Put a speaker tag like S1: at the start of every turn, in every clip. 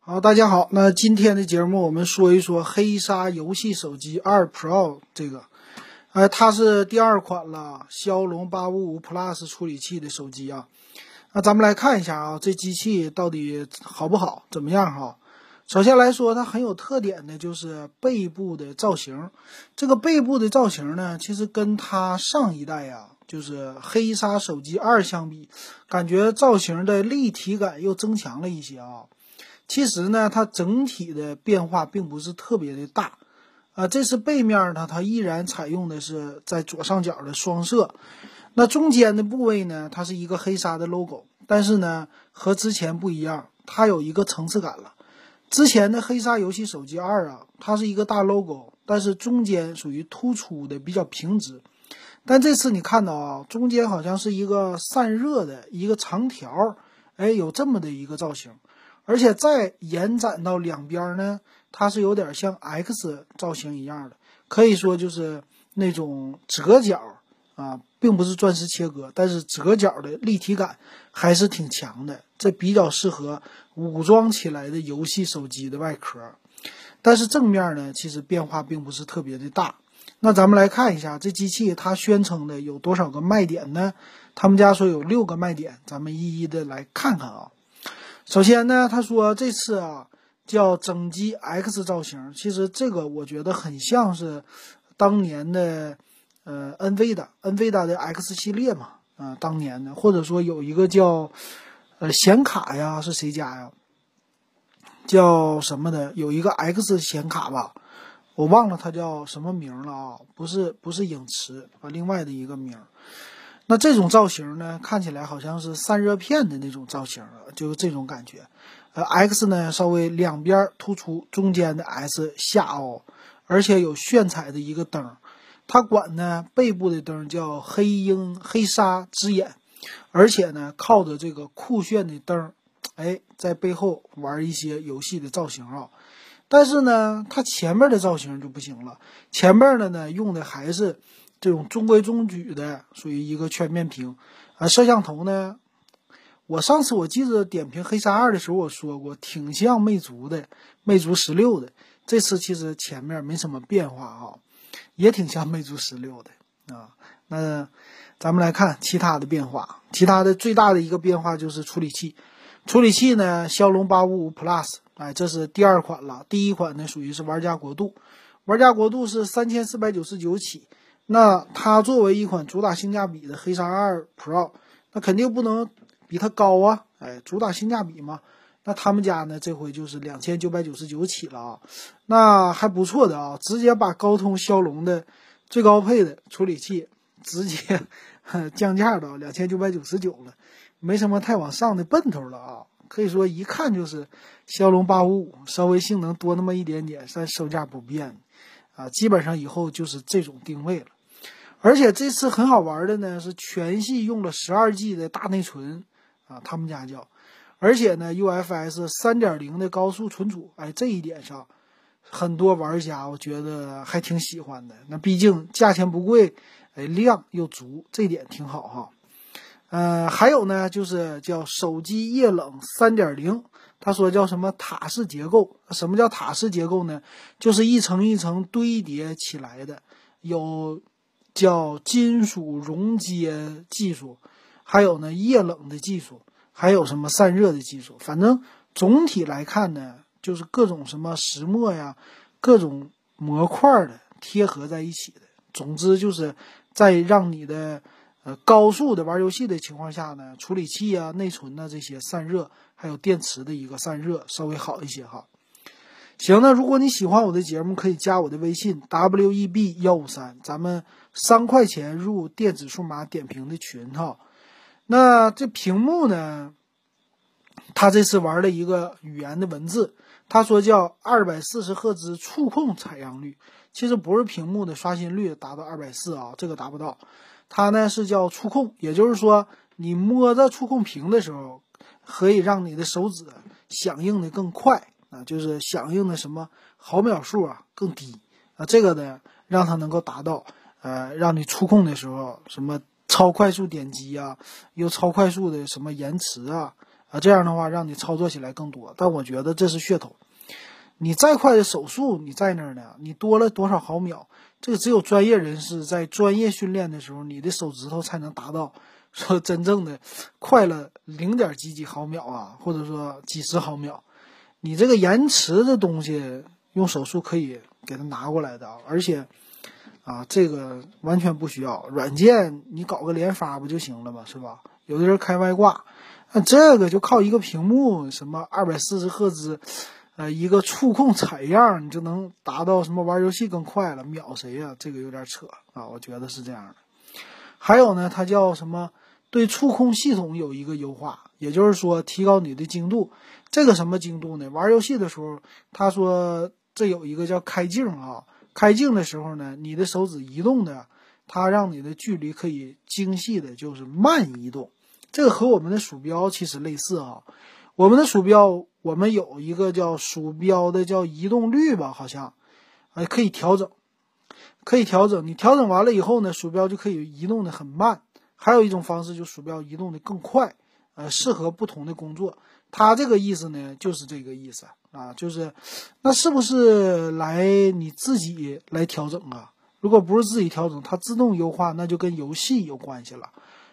S1: 好，大家好，那今天的节目我们说一说黑鲨游戏手机二 Pro 这个，呃，它是第二款了，骁龙八五五 Plus 处理器的手机啊。那咱们来看一下啊，这机器到底好不好，怎么样哈？首先来说，它很有特点的就是背部的造型。这个背部的造型呢，其实跟它上一代呀，就是黑鲨手机二相比，感觉造型的立体感又增强了一些啊。其实呢，它整体的变化并不是特别的大，啊，这是背面呢，它依然采用的是在左上角的双色，那中间的部位呢，它是一个黑鲨的 logo，但是呢，和之前不一样，它有一个层次感了。之前的黑鲨游戏手机二啊，它是一个大 logo，但是中间属于突出的比较平直，但这次你看到啊，中间好像是一个散热的一个长条，哎，有这么的一个造型。而且再延展到两边呢，它是有点像 X 造型一样的，可以说就是那种折角啊，并不是钻石切割，但是折角的立体感还是挺强的，这比较适合武装起来的游戏手机的外壳。但是正面呢，其实变化并不是特别的大。那咱们来看一下这机器，它宣称的有多少个卖点呢？他们家说有六个卖点，咱们一一的来看看啊。首先呢，他说这次啊叫整机 X 造型，其实这个我觉得很像是当年的呃 NVIDIA，NVIDIA 的 X 系列嘛，啊当年的，或者说有一个叫呃显卡呀，是谁家呀？叫什么的？有一个 X 显卡吧，我忘了它叫什么名了啊，不是不是影驰啊，另外的一个名。那这种造型呢，看起来好像是散热片的那种造型，就是这种感觉。呃，X 呢稍微两边突出，中间的 S 下凹，而且有炫彩的一个灯。它管呢背部的灯叫黑鹰黑鲨之眼，而且呢靠着这个酷炫的灯，哎，在背后玩一些游戏的造型啊。但是呢，它前面的造型就不行了，前面的呢用的还是。这种中规中矩的，属于一个全面屏，啊，摄像头呢，我上次我记得点评黑鲨二的时候我说过，挺像魅族的，魅族十六的。这次其实前面没什么变化啊，也挺像魅族十六的啊。那咱们来看其他的变化，其他的最大的一个变化就是处理器，处理器呢，骁龙八五五 Plus，哎，这是第二款了，第一款呢属于是玩家国度，玩家国度是三千四百九十九起。那它作为一款主打性价比的黑鲨二 Pro，那肯定不能比它高啊！哎，主打性价比嘛。那他们家呢，这回就是两千九百九十九起了啊，那还不错的啊，直接把高通骁龙的最高配的处理器直接 降价到两千九百九十九了，没什么太往上的奔头了啊。可以说一看就是骁龙八五五，稍微性能多那么一点点，但售价不变啊，基本上以后就是这种定位了。而且这次很好玩的呢，是全系用了十二 G 的大内存啊，他们家叫，而且呢 UFS 三点零的高速存储，哎，这一点上很多玩家我觉得还挺喜欢的。那毕竟价钱不贵，哎，量又足，这点挺好哈。嗯，还有呢，就是叫手机液冷三点零，他说叫什么塔式结构？什么叫塔式结构呢？就是一层一层堆叠起来的，有。叫金属熔接技术，还有呢液冷的技术，还有什么散热的技术。反正总体来看呢，就是各种什么石墨呀，各种模块的贴合在一起的。总之就是在让你的呃高速的玩游戏的情况下呢，处理器啊、内存呐这些散热，还有电池的一个散热稍微好一些哈。行，那如果你喜欢我的节目，可以加我的微信 w e b 幺五三，咱们三块钱入电子数码点评的群哈。那这屏幕呢？他这次玩了一个语言的文字，他说叫二百四十赫兹触控采样率，其实不是屏幕的刷新率达到二百四啊，这个达不到。它呢是叫触控，也就是说你摸着触控屏的时候，可以让你的手指响应的更快。啊，就是响应的什么毫秒数啊更低啊，这个呢让它能够达到呃，让你触控的时候什么超快速点击啊，又超快速的什么延迟啊，啊，这样的话让你操作起来更多。但我觉得这是噱头。你再快的手速，你在那儿呢，你多了多少毫秒，这个只有专业人士在专业训练的时候，你的手指头才能达到说真正的快了零点几几毫秒啊，或者说几十毫秒。你这个延迟的东西，用手速可以给它拿过来的，而且啊，这个完全不需要软件，你搞个连发不就行了吗？是吧？有的人开外挂，那这个就靠一个屏幕，什么二百四十赫兹。呃，一个触控采样，你就能达到什么玩游戏更快了，秒谁呀？这个有点扯啊，我觉得是这样的。还有呢，它叫什么？对触控系统有一个优化，也就是说提高你的精度。这个什么精度呢？玩游戏的时候，他说这有一个叫开镜啊，开镜的时候呢，你的手指移动的，它让你的距离可以精细的，就是慢移动。这个和我们的鼠标其实类似啊。我们的鼠标，我们有一个叫鼠标的叫移动率吧，好像，哎，可以调整，可以调整。你调整完了以后呢，鼠标就可以移动的很慢。还有一种方式，就鼠标移动的更快，呃，适合不同的工作。它这个意思呢，就是这个意思啊，就是，那是不是来你自己来调整啊？如果不是自己调整，它自动优化，那就跟游戏有关系了。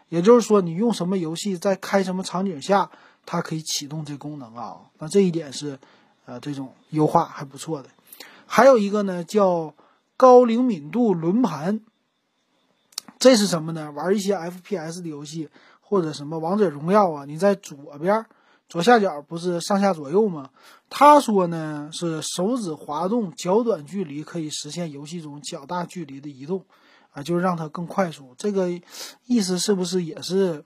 S1: 也就是说，你用什么游戏，在开什么场景下。它可以启动这功能啊，那这一点是，呃，这种优化还不错的。还有一个呢，叫高灵敏度轮盘。这是什么呢？玩一些 FPS 的游戏或者什么王者荣耀啊，你在左边左下角不是上下左右吗？他说呢是手指滑动较短距离可以实现游戏中较大距离的移动，啊，就让它更快速。这个意思是不是也是？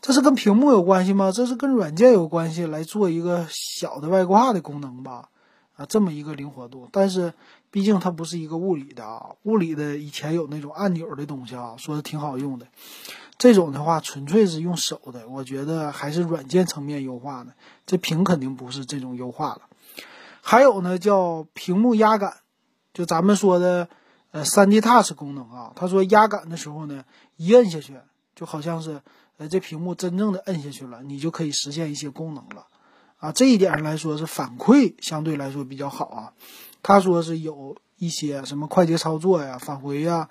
S1: 这是跟屏幕有关系吗？这是跟软件有关系，来做一个小的外挂的功能吧？啊，这么一个灵活度，但是毕竟它不是一个物理的啊，物理的以前有那种按钮的东西啊，说的挺好用的。这种的话纯粹是用手的，我觉得还是软件层面优化的。这屏肯定不是这种优化了。还有呢，叫屏幕压感，就咱们说的呃三 D Touch 功能啊。他说压感的时候呢，一摁下去就好像是。呃，这屏幕真正的摁下去了，你就可以实现一些功能了，啊，这一点上来说是反馈相对来说比较好啊。他说是有一些什么快捷操作呀、返回呀、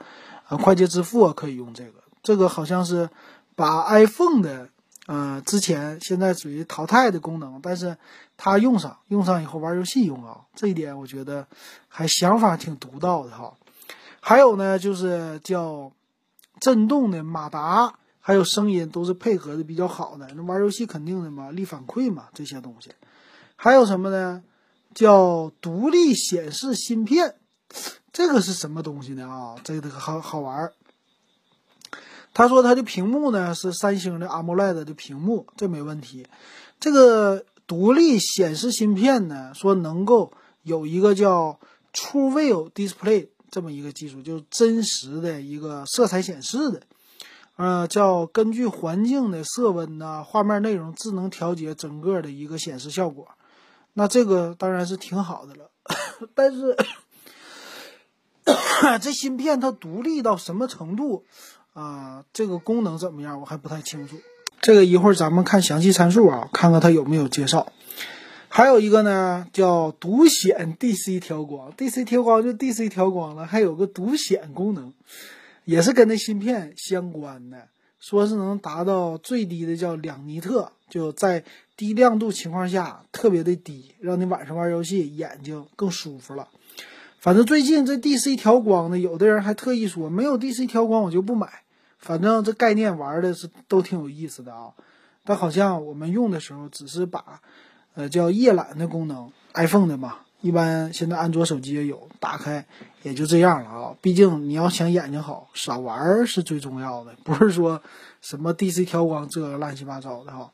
S1: 啊快捷支付啊可以用这个。这个好像是把 iPhone 的，呃，之前现在属于淘汰的功能，但是它用上用上以后玩游戏用啊，这一点我觉得还想法挺独到的哈。还有呢，就是叫震动的马达。还有声音都是配合的比较好的，那玩游戏肯定的嘛，力反馈嘛，这些东西。还有什么呢？叫独立显示芯片，这个是什么东西呢？啊，这个好好玩儿。他说他的屏幕呢是三星的 AMOLED 的屏幕，这没问题。这个独立显示芯片呢，说能够有一个叫 True View Display 这么一个技术，就是真实的一个色彩显示的。呃，叫根据环境的色温呐、画面内容智能调节整个的一个显示效果，那这个当然是挺好的了。但是 这芯片它独立到什么程度啊？这个功能怎么样？我还不太清楚。这个一会儿咱们看详细参数啊，看看它有没有介绍。还有一个呢，叫独显 DC 调光，DC 调光就 DC 调光了，还有个独显功能。也是跟那芯片相关的，说是能达到最低的叫两尼特，就在低亮度情况下特别的低，让你晚上玩游戏眼睛更舒服了。反正最近这 DC 调光的，有的人还特意说没有 DC 调光我就不买。反正这概念玩的是都挺有意思的啊，但好像我们用的时候只是把，呃，叫夜览的功能，iPhone 的嘛。一般现在安卓手机也有，打开也就这样了啊。毕竟你要想眼睛好，少玩是最重要的，不是说什么 DC 调光这个乱七八糟的哈。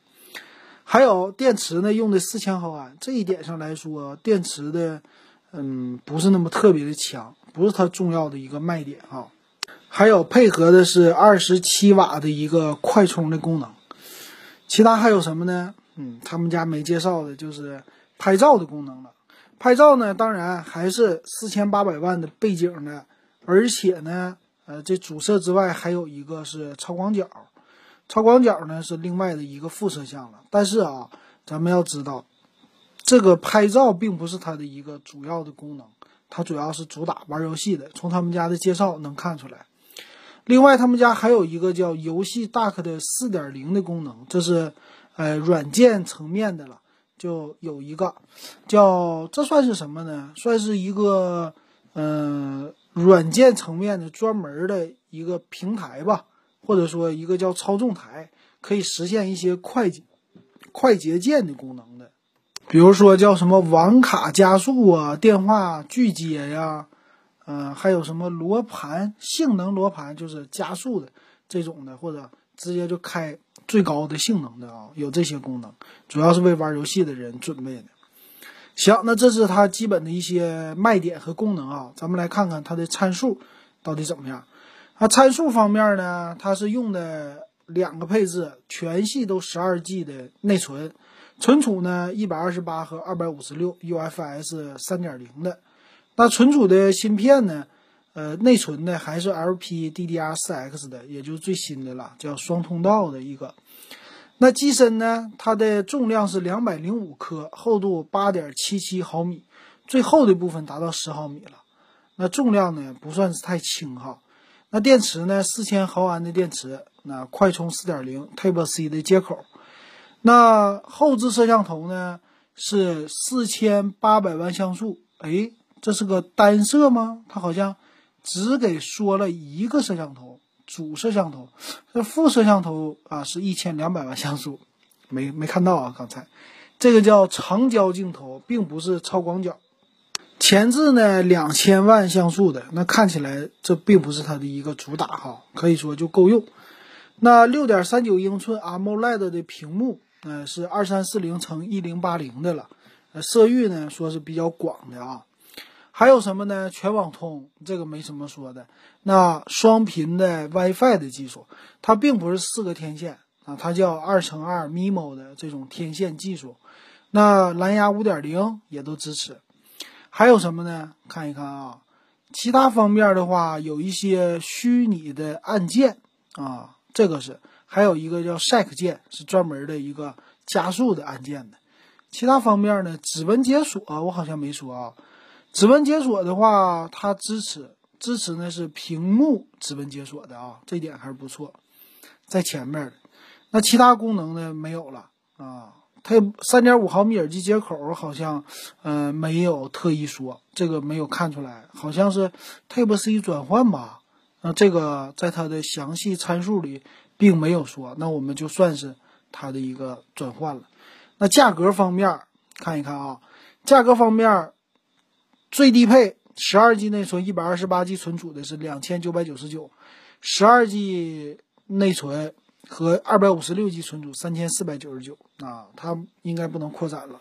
S1: 还有电池呢，用的四千毫安，这一点上来说，电池的嗯不是那么特别的强，不是它重要的一个卖点哈。还有配合的是二十七瓦的一个快充的功能，其他还有什么呢？嗯，他们家没介绍的就是拍照的功能了。拍照呢，当然还是四千八百万的背景的，而且呢，呃，这主摄之外还有一个是超广角，超广角呢是另外的一个副摄像了。但是啊，咱们要知道，这个拍照并不是它的一个主要的功能，它主要是主打玩游戏的。从他们家的介绍能看出来。另外，他们家还有一个叫游戏 Dock 的四点零的功能，这是呃软件层面的了。就有一个叫这算是什么呢？算是一个嗯软件层面的专门的一个平台吧，或者说一个叫操纵台，可以实现一些快捷快捷键的功能的。比如说叫什么网卡加速啊，电话拒接呀。嗯，还有什么罗盘性能罗盘，就是加速的这种的，或者直接就开最高的性能的啊，有这些功能，主要是为玩游戏的人准备的。行，那这是它基本的一些卖点和功能啊，咱们来看看它的参数到底怎么样。啊，参数方面呢，它是用的两个配置，全系都十二 G 的内存，存储呢一百二十八和二百五十六 UFS 三点零的。那存储的芯片呢？呃，内存呢还是 LPDDR4X 的，也就是最新的了，叫双通道的一个。那机身呢，它的重量是两百零五克，厚度八点七七毫米，最厚的部分达到十毫米了。那重量呢不算是太轻哈。那电池呢，四千毫安的电池，那快充四点零 Type C 的接口。那后置摄像头呢是四千八百万像素，哎。这是个单摄吗？它好像只给说了一个摄像头，主摄像头。这副摄像头啊是一千两百万像素，没没看到啊？刚才这个叫长焦镜头，并不是超广角。前置呢两千万像素的，那看起来这并不是它的一个主打哈，可以说就够用。那六点三九英寸 AMOLED 的屏幕，呃是二三四零乘一零八零的了，呃色域呢说是比较广的啊。还有什么呢？全网通这个没什么说的。那双频的 WiFi 的技术，它并不是四个天线啊，它叫二乘二 MIMO 的这种天线技术。那蓝牙五点零也都支持。还有什么呢？看一看啊，其他方面的话，有一些虚拟的按键啊，这个是。还有一个叫 Shake 键，是专门的一个加速的按键的。其他方面呢？指纹解锁我好像没说啊。指纹解锁的话，它支持支持呢是屏幕指纹解锁的啊，这点还是不错，在前面的。那其他功能呢没有了啊。它三点五毫米耳机接口好像，嗯，没有特意说，这个没有看出来，好像是 Type C 转换吧？那这个在它的详细参数里并没有说，那我们就算是它的一个转换了。那价格方面看一看啊，价格方面。最低配十二 G 内存、一百二十八 G 存储的是两千九百九十九，十二 G 内存和二百五十六 G 存储三千四百九十九啊，它应该不能扩展了。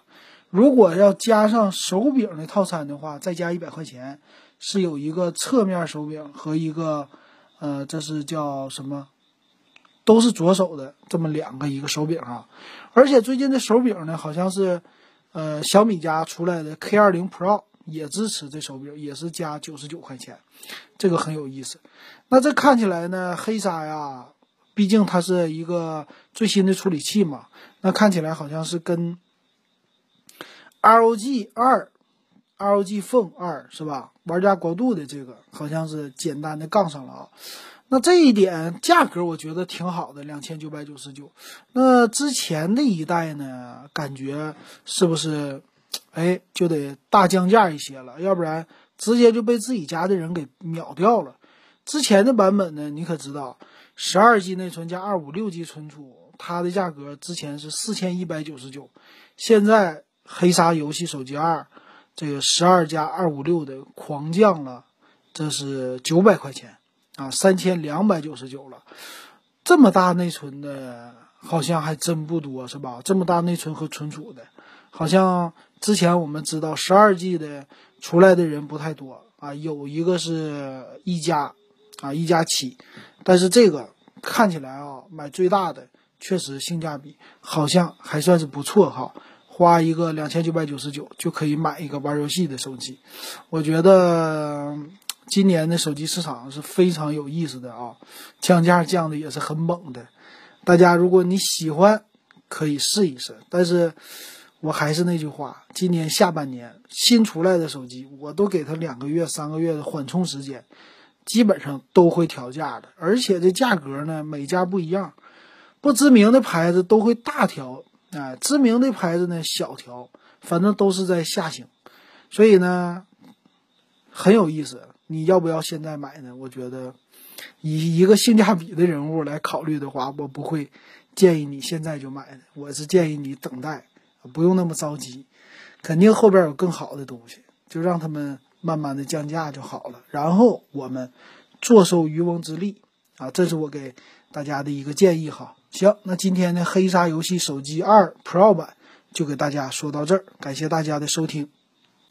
S1: 如果要加上手柄的套餐的话，再加一百块钱，是有一个侧面手柄和一个，呃，这是叫什么？都是左手的这么两个一个手柄啊。而且最近的手柄呢，好像是，呃，小米家出来的 K 二零 Pro。也支持这手柄，也是加九十九块钱，这个很有意思。那这看起来呢，黑鲨呀，毕竟它是一个最新的处理器嘛，那看起来好像是跟 ROG 二、ROG Phone 二是吧？玩家国度的这个好像是简单的杠上了啊。那这一点价格我觉得挺好的，两千九百九十九。那之前的一代呢，感觉是不是？哎，就得大降价一些了，要不然直接就被自己家的人给秒掉了。之前的版本呢，你可知道，十二 G 内存加二五六 G 存储，它的价格之前是四千一百九十九，现在黑鲨游戏手机二这个十二加二五六的狂降了，这是九百块钱啊，三千两百九十九了。这么大内存的，好像还真不多，是吧？这么大内存和存储的，好像。之前我们知道十二 G 的出来的人不太多啊，有一个是一加，啊一加七，但是这个看起来啊买最大的确实性价比好像还算是不错哈，花一个两千九百九十九就可以买一个玩游戏的手机，我觉得今年的手机市场是非常有意思的啊，降价降的也是很猛的，大家如果你喜欢，可以试一试。但是我还是那句话，今年下半年新出来的手机，我都给它两个月、三个月的缓冲时间，基本上都会调价的。而且这价格呢，每家不一样，不知名的牌子都会大调，啊，知名的牌子呢小调，反正都是在下行。所以呢，很有意思。你要不要现在买呢？我觉得，以一个性价比的人物来考虑的话，我不会建议你现在就买的。我是建议你等待，不用那么着急，肯定后边有更好的东西，就让他们慢慢的降价就好了。然后我们坐收渔翁之利啊，这是我给大家的一个建议哈。行，那今天的黑鲨游戏手机二 Pro 版就给大家说到这儿，感谢大家的收听。